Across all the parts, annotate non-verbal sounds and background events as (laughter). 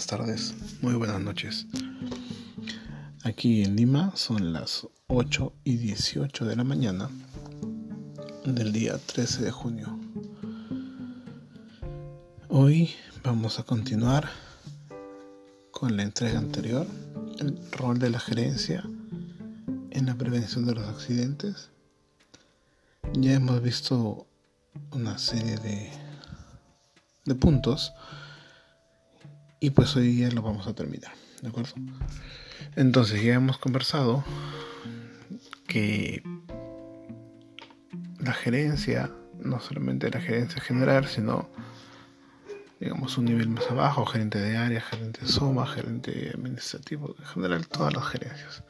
buenas tardes, muy buenas noches. Aquí en Lima son las 8 y 18 de la mañana del día 13 de junio. Hoy vamos a continuar con la entrega anterior, el rol de la gerencia en la prevención de los accidentes. Ya hemos visto una serie de, de puntos y pues hoy día lo vamos a terminar, ¿de acuerdo? Entonces ya hemos conversado que la gerencia, no solamente la gerencia general, sino digamos un nivel más abajo, gerente de área, gerente de SOMA, gerente administrativo, en general todas las gerencias.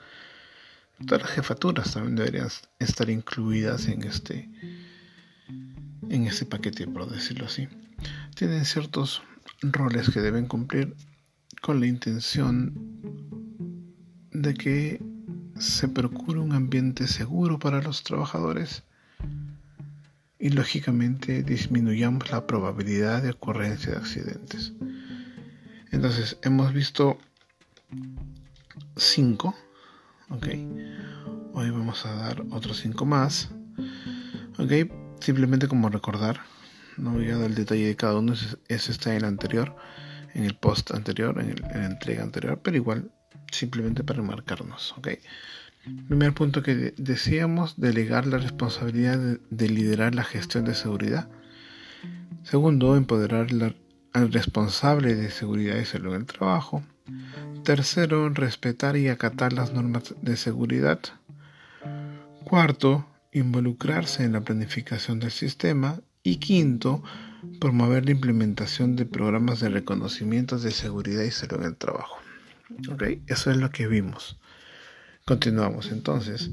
Todas las jefaturas también deberían estar incluidas en este en este paquete, por decirlo así. Tienen ciertos roles que deben cumplir con la intención de que se procure un ambiente seguro para los trabajadores y lógicamente disminuyamos la probabilidad de ocurrencia de accidentes. Entonces hemos visto cinco, ok. Hoy vamos a dar otros cinco más, ok. Simplemente como recordar no voy a dar el detalle de cada uno, ese está en el anterior, en el post anterior, en, la entrega anterior, pero igual simplemente para remarcarnos, ¿ok? Primer punto que decíamos, delegar la responsabilidad de, liderar la gestión de seguridad. Segundo, empoderar al responsable de seguridad y salud en el trabajo. Tercero, respetar y acatar las normas de seguridad. Cuarto, involucrarse en la planificación del sistema. Y quinto, promover la implementación de programas de reconocimiento de seguridad y salud en el trabajo. ¿Ok? Eso es lo que vimos. Continuamos entonces.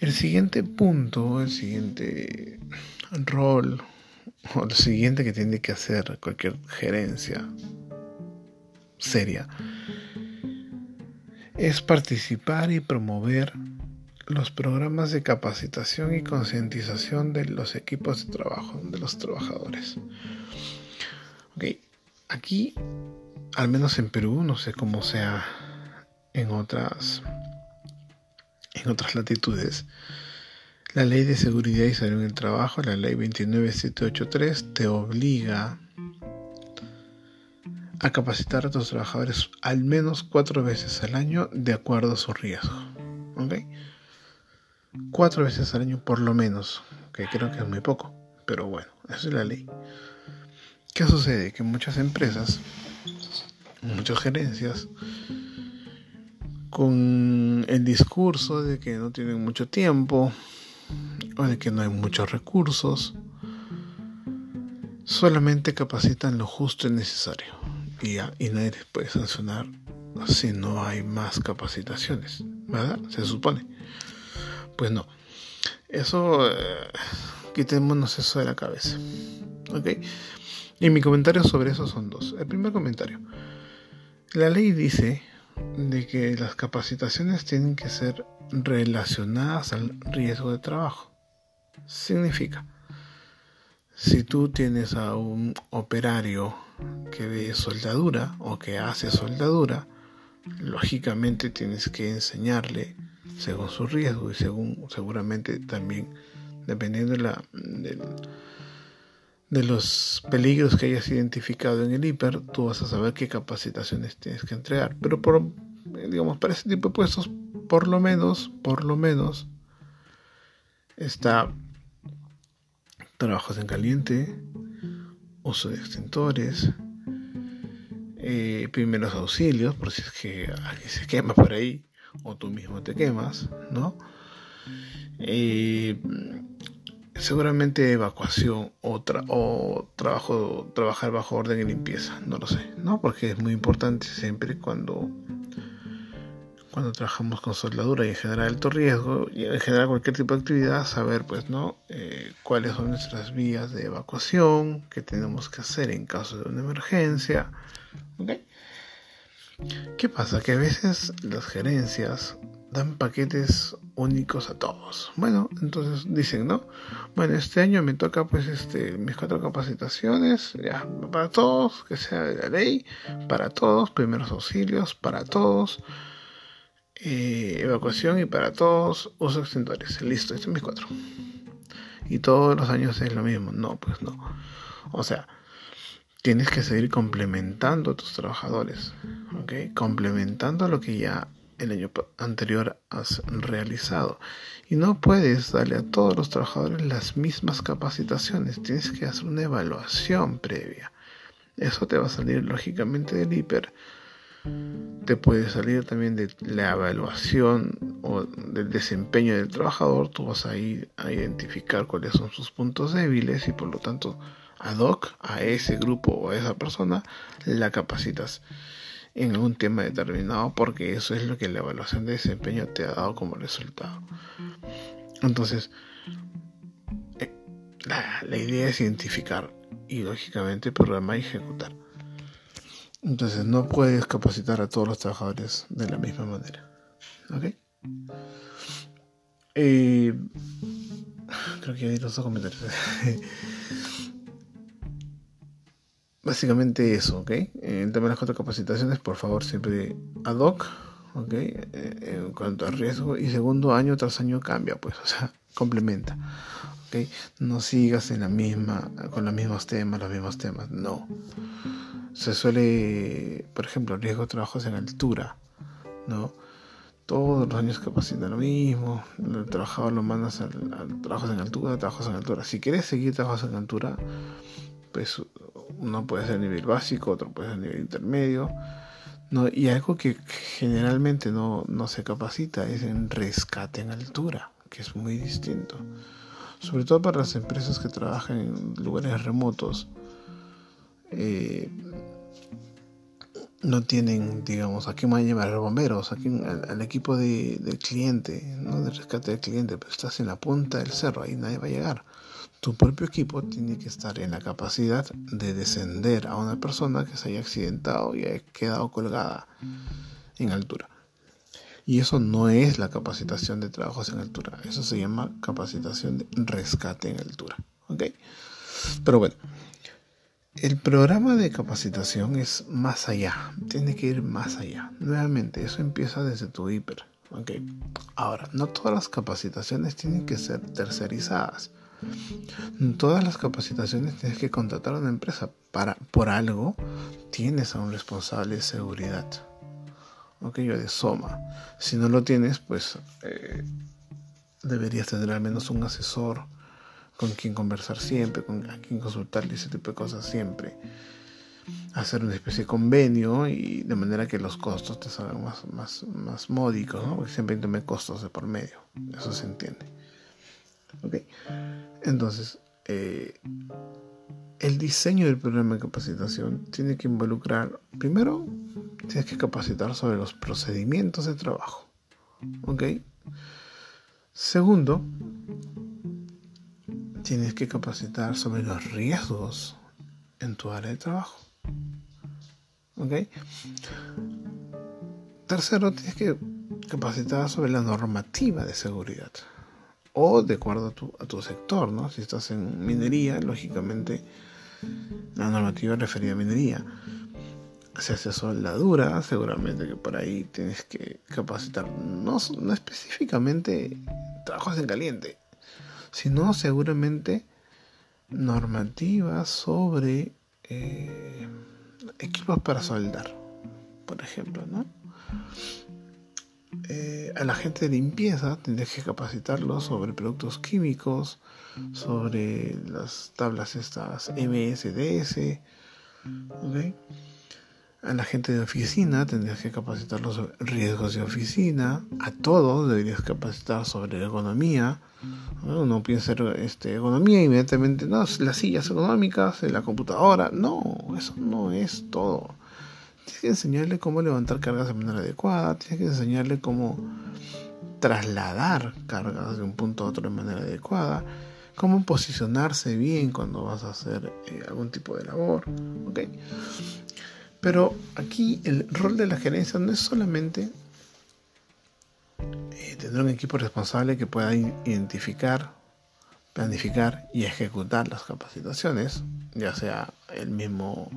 El siguiente punto, el siguiente rol, o lo siguiente que tiene que hacer cualquier gerencia seria, es participar y promover los programas de capacitación y concientización de los equipos de trabajo, de los trabajadores. aquí, al menos en Perú, no sé cómo sea en otras, en otras latitudes, la ley de seguridad y salud en el trabajo, la ley 29783, te obliga a capacitar a tus trabajadores al menos cuatro veces al año de acuerdo a su riesgo. ¿okay? Cuatro veces al año por lo menos, que creo que es muy poco, pero bueno, esa es la ley. ¿Qué sucede? Que muchas empresas, muchas gerencias, con el discurso de que no tienen mucho tiempo o de que no hay muchos recursos, solamente capacitan lo justo y necesario y, y nadie les puede sancionar si no hay más capacitaciones, ¿verdad? Se supone. Pues no. Eso, eh, quitémonos eso de la cabeza. ¿Ok? Y mi comentario sobre eso son dos. El primer comentario. La ley dice de que las capacitaciones tienen que ser relacionadas al riesgo de trabajo. Significa, si tú tienes a un operario que ve soldadura o que hace soldadura, lógicamente tienes que enseñarle según su riesgo y según seguramente también dependiendo de, la, de, los peligros que hayas identificado en el hiper, tú vas a saber qué capacitaciones tienes que entregar. Pero por, digamos, para ese tipo de puestos, por lo menos, por lo menos, está trabajos en caliente, uso de extintores, eh, primeros auxilios, por si es que alguien se quema por ahí, o tú mismo te quemas, ¿no? seguramente evacuación o, o trabajo, trabajar bajo orden y limpieza, no lo sé, ¿no? Porque es muy importante siempre cuando, cuando trabajamos con soldadura y en general alto riesgo, y en general cualquier tipo de actividad, saber, pues, ¿no? Eh, cuáles son nuestras vías de evacuación, qué tenemos que hacer en caso de una emergencia, ¿ok? ¿Qué pasa? Que a veces las gerencias dan paquetes únicos a todos. Bueno, entonces dicen, ¿no? Bueno, este año me toca pues este mis cuatro capacitaciones, ya, para todos, que sea de la ley, para todos, primeros auxilios, para todos, eh, evacuación y para todos, uso extintores. Listo, estos son mis cuatro. Y todos los años es lo mismo. No, pues no. O sea, tienes que seguir complementando a tus trabajadores, ¿ok? Complementando lo que ya el año anterior has realizado. Y no puedes darle a todos los trabajadores las mismas capacitaciones, tienes que hacer una evaluación previa. Eso te va a salir lógicamente del hiper. Te puede salir también de la evaluación o del desempeño del trabajador. Tú vas a ir a identificar cuáles son sus puntos débiles y por lo tanto ad hoc a ese grupo o a esa persona la capacitas en algún tema determinado porque eso es lo que la evaluación de desempeño te ha dado como resultado. Entonces, eh, la, idea es identificar y lógicamente programar y ejecutar. Entonces no puedes capacitar a todos los trabajadores de la misma manera. ¿Ok? Eh, creo que ya di los dos comentarios. (laughs) Básicamente eso, ¿ok? En tema de las cuatro capacitaciones, por favor, siempre ad hoc, ¿ok? Eh, en cuanto a riesgo. Y segundo año tras año cambia, pues, o sea, (laughs) complementa, ¿ok? No sigas en la misma, con los mismos temas, los mismos temas, no. Se suele, por ejemplo, riesgo de trabajos en altura, ¿no? Todos los años capacitan lo mismo, el trabajador lo mandas a, trabajos en altura, trabajos en altura. Si quieres seguir trabajos en altura, pues uno puede ser nivel básico, otro puede ser nivel intermedio. No, y algo que generalmente no, se capacita es en rescate en altura, que es muy distinto. Sobre todo para las empresas que trabajan en lugares remotos. Eh, no tienen, digamos, a quién van a llevar a los bomberos, aquí al, equipo de, del cliente, ¿no? de rescate del cliente, pero estás en la punta del cerro, ahí nadie va a llegar tu propio equipo tiene que estar en la capacidad de descender a una persona que se haya accidentado y haya quedado colgada en altura. Y eso no es la capacitación de trabajos en altura, eso se llama capacitación de rescate en altura. ¿Ok? Pero bueno, el programa de capacitación es más allá, tiene que ir más allá. Nuevamente, eso empieza desde tu hiper. ¿Ok? Ahora, no todas las capacitaciones tienen que ser tercerizadas Todas las capacitaciones tienes que contratar a una empresa. Para, por algo tienes a un responsable de seguridad. Ok, yo de Soma. Si no lo tienes, pues eh, deberías tener al menos un asesor con quien conversar siempre, con quien consultarle ese tipo de cosas siempre. Hacer una especie de convenio y de manera que los costos te salgan más, más, más módicos, ¿no? porque siempre hay costos de por medio. Eso se entiende. ¿Ok? Entonces, eh, el diseño del programa de capacitación tiene que involucrar, primero, tienes que capacitar sobre los procedimientos de trabajo. ¿Ok? Segundo, tienes que capacitar sobre los riesgos en tu área de trabajo. ¿Ok? Tercero, tienes que capacitar sobre la normativa de seguridad o de acuerdo a tu, a tu sector, ¿no? Si estás en minería, lógicamente la normativa referida a minería. Si haces soldadura, seguramente que por ahí tienes que capacitar, no, no específicamente trabajos en caliente, sino seguramente normativas sobre eh, equipos para soldar, por ejemplo, ¿no? Eh, a la gente de limpieza tendrías que capacitarlo sobre productos químicos, sobre las tablas estas MSDS, A la gente de oficina tendrías que capacitarlo sobre riesgos de oficina. A todos deberías capacitar sobre ergonomía. Uno piensa este, ergonomía inmediatamente, no, las sillas ergonómicas, la computadora. No, eso no es todo Tienes que enseñarle cómo levantar cargas de manera adecuada, tienes que enseñarle cómo trasladar cargas de un punto a otro de manera adecuada, cómo posicionarse bien cuando vas a hacer eh, algún tipo de labor. ¿okay? Pero aquí el rol de la gerencia no es solamente tendrá un equipo responsable que pueda identificar, planificar y ejecutar las capacitaciones, ya sea el mismo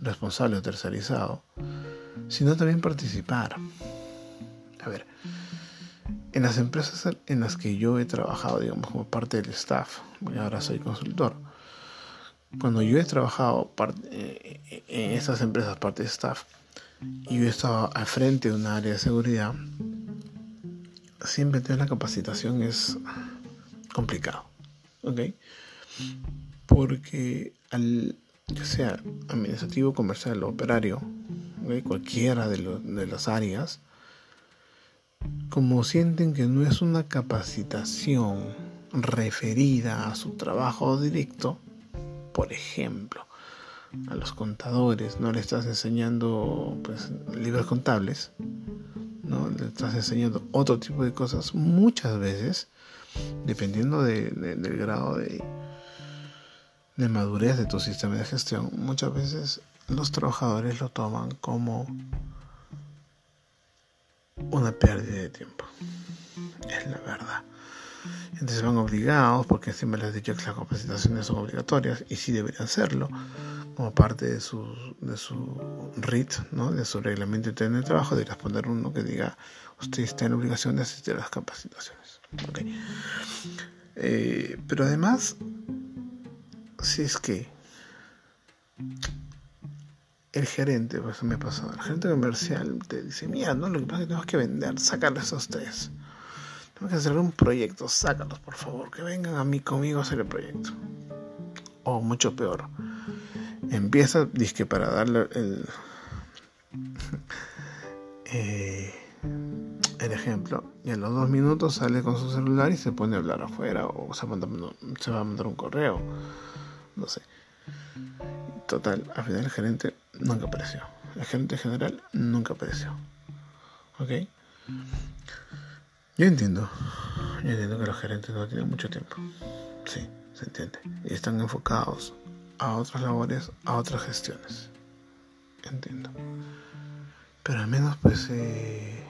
responsable o tercerizado, sino también participar. A ver, en las empresas en las que yo he trabajado, digamos, como parte del staff, y ahora soy consultor, cuando yo he trabajado eh, en esas empresas, parte del staff, y yo he estado al frente de un área de seguridad, siempre tener la capacitación es complicado, ¿ok? Porque al, ya sea administrativo, comercial o operario, cualquiera de, de las áreas, como sienten que no es una capacitación referida a su trabajo directo, por ejemplo, a los contadores no le estás enseñando pues, libros contables, ¿no? le estás enseñando otro tipo de cosas, muchas veces, dependiendo del grado de, de madurez de tu sistema de gestión, muchas veces los trabajadores lo toman como una pérdida de tiempo. Es la verdad. Entonces van obligados, porque siempre les he dicho que las capacitaciones son obligatorias y sí deberían serlo, como parte de su, de su RIT, ¿no? de su reglamento interno de trabajo, de responder uno que diga, usted está en obligación de asistir a las capacitaciones. Eh, pero además, si es que el gerente, pues me pasado, el gerente comercial te dice, mira, no, lo que pasa es que tenemos que vender, sácalos a ustedes. Tenemos que hacer un proyecto, sácalos, por favor, que vengan a mí conmigo a hacer el proyecto. O mucho peor, empieza, disque para darle el, (laughs) eh, el ejemplo, y en los dos minutos sale con su celular y se pone a hablar afuera, o se, se va a mandar un correo, no sé. Total, al final el gerente nunca apareció. El gerente general nunca apareció. ¿Ok? Yo entiendo. Yo entiendo que los gerentes no tienen mucho tiempo. Sí, se entiende. Y están enfocados a otras labores, a otras gestiones. Entiendo. Pero al menos pues eh,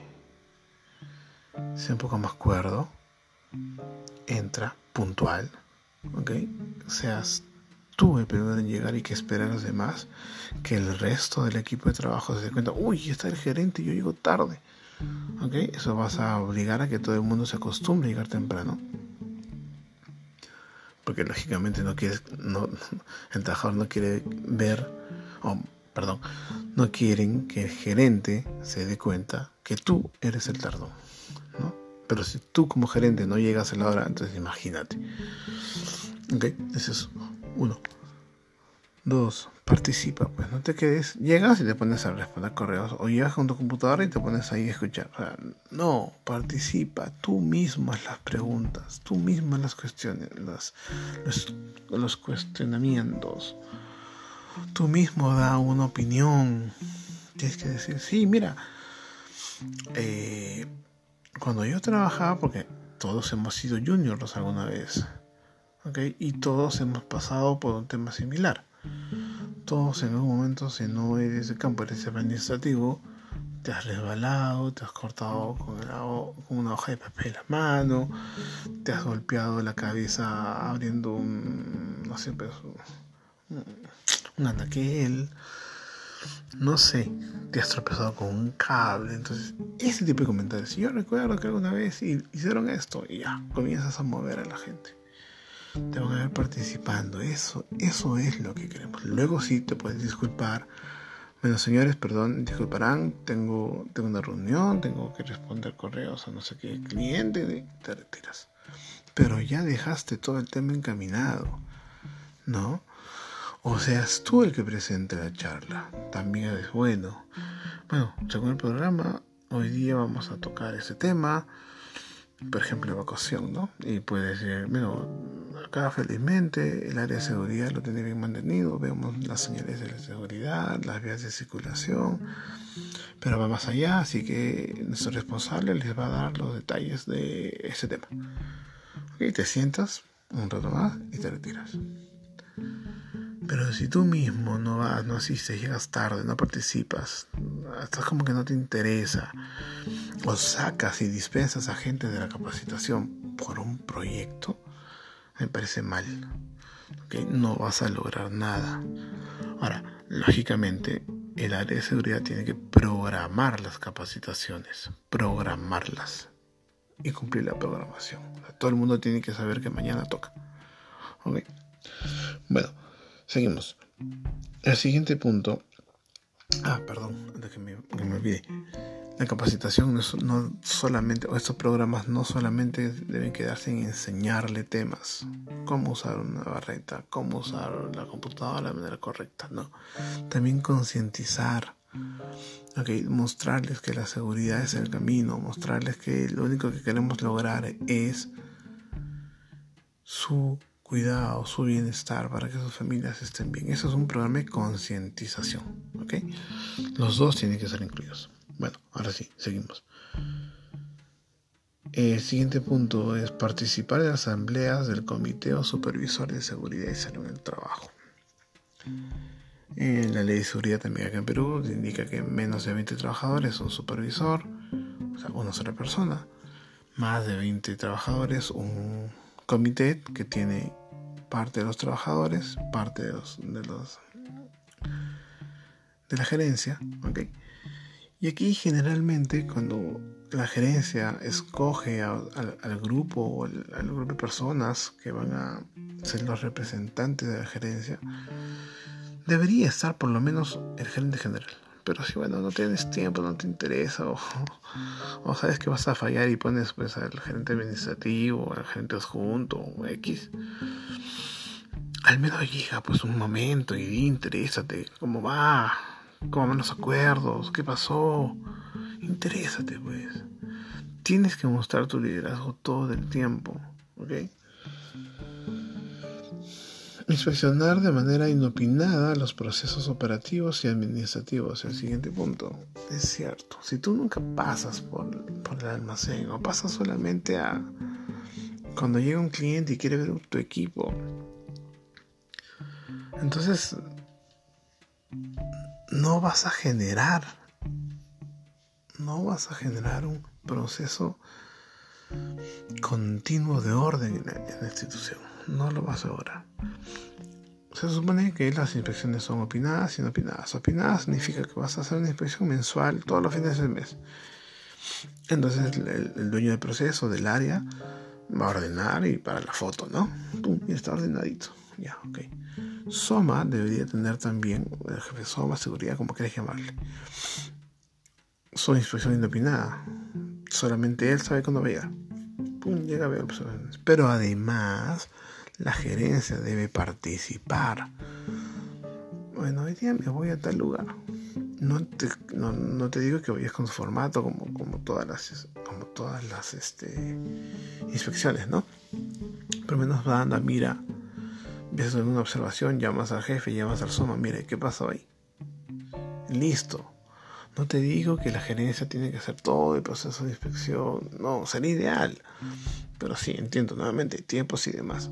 sea un poco más cuerdo. Entra puntual. ¿Ok? Seas tú el primero en llegar y que esperar a los demás, que el resto del equipo de trabajo se dé cuenta, uy, está el gerente yo llego tarde. ¿Ok? Eso vas a obligar a que todo el mundo se acostumbre a llegar temprano. Porque lógicamente no quieres, no, (laughs) el trabajador no quiere ver, oh, perdón, no quieren que el gerente se dé cuenta que tú eres el tardón. ¿no? Pero si tú como gerente no llegas a la hora, entonces imagínate. ¿Ok? Es eso. Uno. Dos, participa, pues no te quedes, llegas y te pones a responder correos o llegas con tu computadora y te pones ahí a escuchar. no, participa, tú mismo haz las preguntas, tú mismo las cuestiones, los, cuestionamientos, tú mismo da una opinión. Tienes que decir, sí, mira, eh, cuando yo trabajaba, porque todos hemos sido juniors alguna vez, y todos hemos pasado por un tema similar. Todos en algún momento, si no eres de campo, eres administrativo, te has resbalado, te has cortado con, una hoja de papel la mano, te has golpeado la cabeza abriendo un, no sé, pues, un anaquel, no sé, te has tropezado con un cable, entonces ese tipo de comentarios. Yo recuerdo que alguna vez hicieron esto y ya, comienzas a mover a la gente te van a ver participando. Eso, eso es lo que queremos. Luego sí te puedes disculpar. Bueno, señores, perdón, disculparán, tengo, tengo una reunión, tengo que responder correos a no sé qué cliente, te retiras. Pero ya dejaste todo el tema encaminado, ¿no? O seas tú el que presente la charla, también es bueno. Bueno, según el programa, hoy día vamos a tocar ese tema por ejemplo, evacuación, ¿no? Y puede decir, bueno, acá felizmente el área de seguridad lo tiene bien mantenido, vemos las señales de la seguridad, las vías de circulación, pero va más allá, así que nuestro responsable les va a dar los detalles de ese tema. Ok, te sientas un rato más y te retiras. Pero si tú mismo no vas, no asistes, llegas tarde, no participas, estás como que no te interesa, o sacas y dispensas a gente de la capacitación por un proyecto, me parece mal. No vas a lograr nada. Ahora, lógicamente, el área de seguridad tiene que programar las capacitaciones, programarlas y cumplir la programación. todo el mundo tiene que saber que mañana toca. Bueno, seguimos. El siguiente punto. Ah, perdón, antes que me, que me. La capacitación no, solamente, o estos programas no solamente deben quedarse en enseñarle temas, cómo usar una barreta, cómo usar la computadora de manera correcta, no. También concientizar, okay, mostrarles que la seguridad es el camino, mostrarles que lo único que queremos lograr es su cuidado, su bienestar, para que sus familias estén bien. Eso es un programa de concientización, ¿ok? Los dos tienen que ser incluidos. Bueno, ahora sí, seguimos. El siguiente punto es participar en asambleas del Comité o Supervisor de Seguridad y Salud en el Trabajo. En la ley de seguridad también acá en Perú indica que menos de 20 trabajadores un supervisor, o sea, una sola persona. Más de 20 trabajadores un comité que tiene parte de los trabajadores, parte de, los, de la gerencia, ¿okay? Y aquí generalmente cuando la gerencia escoge al grupo o al, grupo de personas que van a ser los representantes de la gerencia, debería estar por lo menos el gerente general. Pero si bueno, no tienes tiempo, no te interesa, o, (laughs) sabes que vas a fallar y pones pues al gerente administrativo, al gerente adjunto, o X, al menos llega pues un momento y interésate, cómo va, ¿Cómo van los acuerdos? ¿Qué pasó? Interésate, pues. Tienes que mostrar tu liderazgo todo el tiempo, ¿ok? Inspeccionar de manera inopinada los procesos operativos y administrativos. El siguiente punto. Es cierto, si tú nunca pasas por, por el almacén o pasas solamente a cuando llega un cliente y quiere ver tu equipo, entonces no vas a generar, no vas a generar un proceso continuo de orden en la, institución. No lo vas a lograr. Se supone que las inspecciones son opinadas y no opinadas. Opinadas significa que vas a hacer una inspección mensual todos los fines del mes. Entonces el, dueño del proceso, del área, va a ordenar y para la foto, ¿no? Y está ordenadito. Ya, ok. Soma debería tener también, el jefe Soma, seguridad, como quieras llamarle, su inspección inopinada. Solamente él sabe cuándo va a llegar. Pum, llega a ver Pero además, la gerencia debe participar. Bueno, hoy día me voy a tal lugar. No te, digo que vayas con su formato como, todas las, como todas las este, inspecciones, ¿no? Pero menos va a mira Ves una observación, llamas al jefe, llamas al soma, mire, ¿qué pasó ahí? Listo. No te digo que la gerencia tiene que hacer todo el proceso de inspección, no, sería ideal. Pero sí, entiendo nuevamente, tiempos y demás.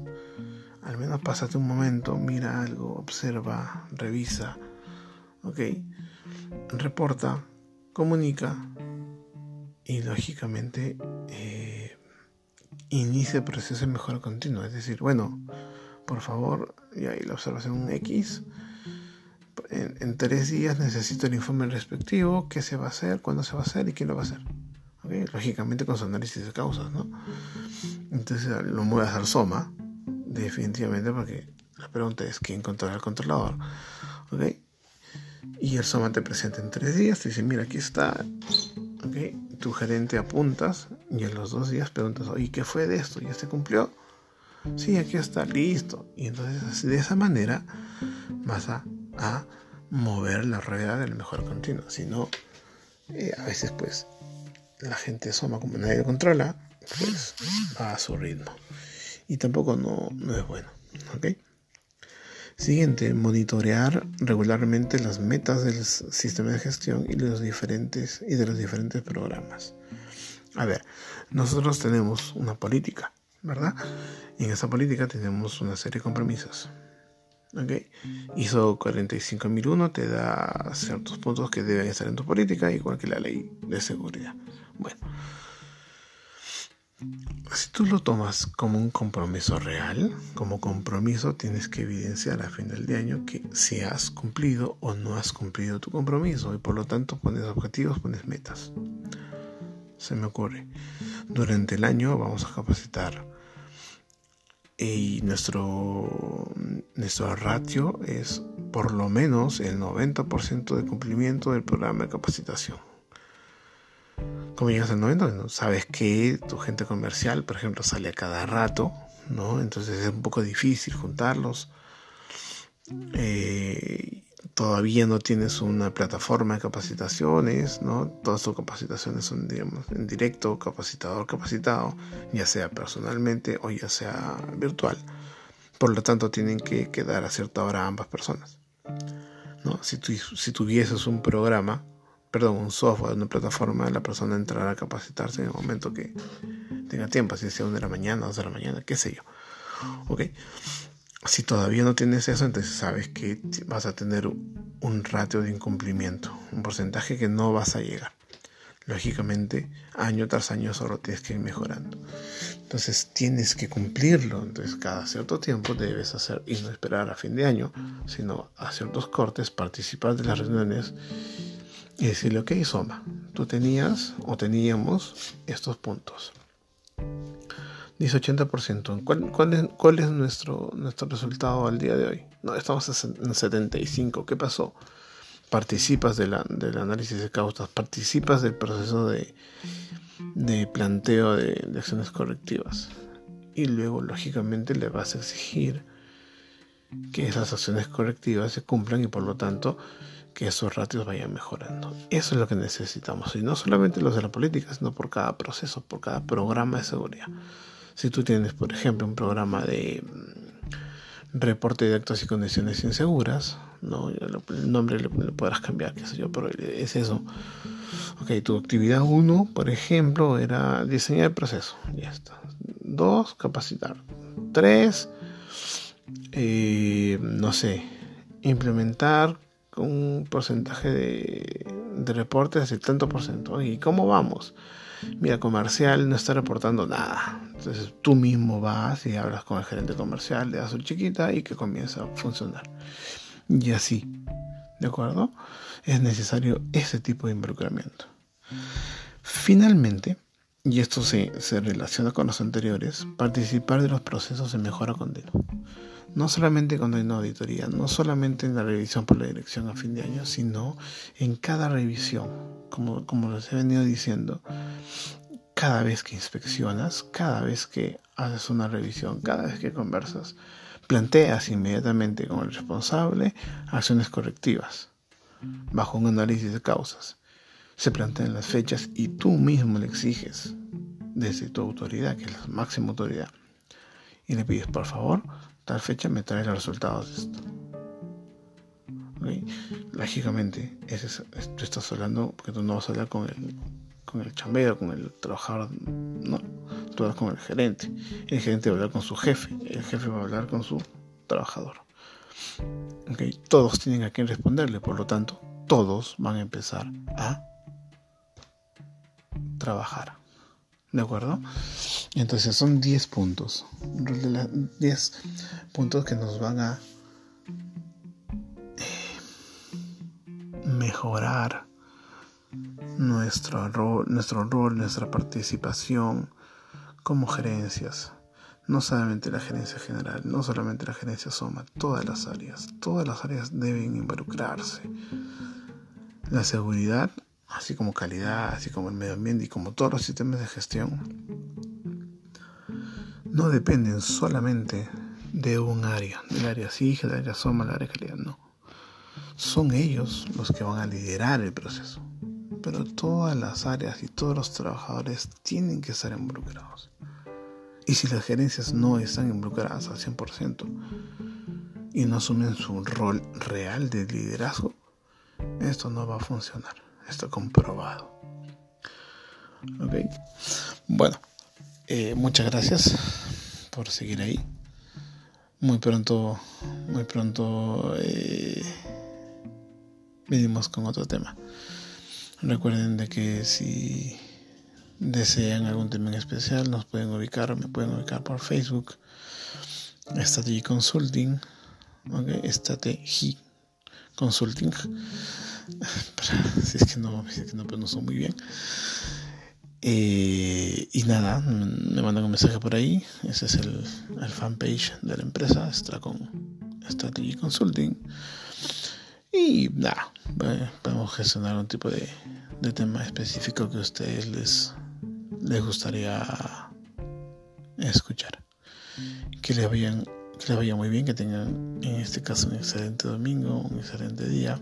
Al menos pásate un momento, mira algo, observa, revisa, ok, reporta, comunica y lógicamente eh, inicia el proceso de mejora continua. Es decir, bueno, por favor, y ahí la observación X. En, tres días necesito el informe respectivo, qué se va a hacer, cuándo se va a hacer y quién lo va a hacer. Lógicamente con su análisis de causas, ¿no? Entonces lo muevas al SOMA, definitivamente, porque la pregunta es quién controla al controlador. ¿Ok? Y el SOMA te presenta en tres días, te dice, mira, aquí está. ¿Ok? Tu gerente apuntas y en los dos días preguntas, oye, ¿qué fue de esto? ¿Ya se cumplió? Sí, aquí está listo. Y entonces de esa manera vas a, mover la rueda del mejor continuo. Si no, eh, a veces pues la gente soma como nadie controla, pues va a su ritmo. Y tampoco no, no es bueno. ¿ok? Siguiente, monitorear regularmente las metas del sistema de gestión y, los diferentes, y de los diferentes programas. A ver, nosotros tenemos una política ¿verdad? Y en esa política tenemos una serie de compromisos. Okay. ISO 45001 te da ciertos puntos que deben estar en tu política, igual que la ley de seguridad. Bueno, si tú lo tomas como un compromiso real, como compromiso tienes que evidenciar a final de año que si has cumplido o no has cumplido tu compromiso y por lo tanto pones objetivos, pones metas. Se me ocurre. Durante el año vamos a capacitar y nuestro, nuestro ratio es por lo menos el 90% de cumplimiento del programa de capacitación. Como llegas al 90%, sabes que tu gente comercial, por ejemplo, sale a cada rato, ¿no? Entonces es un poco difícil juntarlos. Eh, todavía no tienes una plataforma de capacitaciones, ¿no? Todas tus capacitaciones son, digamos, en directo, capacitador capacitado, ya sea personalmente o ya sea virtual. Por lo tanto, tienen que quedar a cierta hora ambas personas. ¿no? Si, si tuvieses un programa, perdón, un software, una plataforma, la persona entrará a capacitarse en el momento que tenga tiempo, si sea una de la mañana, dos de la mañana, qué sé yo. ¿Ok? Si todavía no tienes eso, entonces sabes que vas a tener un ratio de incumplimiento, un porcentaje que no vas a llegar. Lógicamente, año tras año solo tienes que ir mejorando. Entonces tienes que cumplirlo. Entonces cada cierto tiempo debes hacer, y no esperar a fin de año, sino a ciertos cortes, participar de las reuniones y decirle, ok, Soma, tú tenías o teníamos estos puntos. Dice 80%. ¿Cuál, cuál, es, nuestro, nuestro resultado al día de hoy? No, estamos en 75. ¿Qué pasó? Participas del análisis de causas, participas del proceso de, de planteo de, de, acciones correctivas. Y luego, lógicamente, le vas a exigir que esas acciones correctivas se cumplan y por lo tanto que esos ratios vayan mejorando. Eso es lo que necesitamos. Y no solamente los de la política, sino por cada proceso, por cada programa de seguridad. Si tú tienes, por ejemplo, un programa de mm, reporte de actos y condiciones inseguras, ¿no? el nombre le, podrás cambiar, qué sé yo, pero es eso. Ok, tu actividad 1, por ejemplo, era diseñar el proceso. Ya está. 2, capacitar. 3, eh, no sé, implementar un porcentaje de, de reportes del tanto por ciento. ¿Y cómo vamos? Mira, comercial no está reportando nada. Entonces tú mismo vas y hablas con el gerente comercial, le das su chiquita y que comienza a funcionar. Y así, ¿de acuerdo? Es necesario ese tipo de involucramiento. Finalmente, y esto se, se relaciona con los anteriores, participar de los procesos de mejora continua. No solamente cuando hay una auditoría, no solamente en la revisión por la dirección a fin de año, sino en cada revisión, como, como les he venido diciendo, cada vez que inspeccionas, cada vez que haces una revisión, cada vez que conversas, planteas inmediatamente con el responsable acciones correctivas bajo un análisis de causas. Se plantean las fechas y tú mismo le exiges desde tu autoridad, que es la máxima autoridad, y le pides por favor tal fecha me trae los resultados de esto. Lógicamente, ese tú estás hablando, porque tú no vas a hablar con el, con el chambero, con el trabajador, no, tú hablas con el gerente. El gerente va a hablar con su jefe, el jefe va a hablar con su trabajador. Todos tienen a quien responderle, por lo tanto, todos van a empezar a trabajar. ¿De acuerdo? Entonces son 10 puntos. 10 puntos que nos van a eh, mejorar nuestro rol, nuestra participación como gerencias. No solamente la gerencia general, no solamente la gerencia Soma, todas las áreas. Todas las áreas deben involucrarse. La seguridad así como calidad, así como el medio ambiente y como todos los sistemas de gestión, no dependen solamente de un área, del área SIG, del área SOMA, del área calidad, no. Son ellos los que van a liderar el proceso. Pero todas las áreas y todos los trabajadores tienen que estar involucrados. Y si las gerencias no están involucradas al 100% y no asumen su rol real de liderazgo, esto no va a funcionar. Está comprobado. Ok. Bueno, eh, muchas gracias por seguir ahí. muy pronto, muy pronto eh, venimos con otro tema. Recuerden de que si desean algún tema especial, nos pueden ubicar, me pueden ubicar por Facebook, Strategy Consulting, okay, Strategy Consulting, (laughs) si es que no, si es que no pronuncio muy bien. Eh, y nada, me mandan un mensaje por ahí. Ese es el, el fanpage de la empresa, está con Strategy Consulting. Y nada, eh, podemos gestionar un tipo de, de tema específico que a ustedes les, les gustaría escuchar. Que les, vayan, que les vaya muy bien, que tengan en este caso un excelente domingo, un excelente día.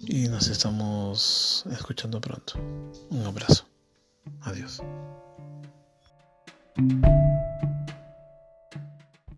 Y nos estamos escuchando pronto. Un abrazo. Adiós.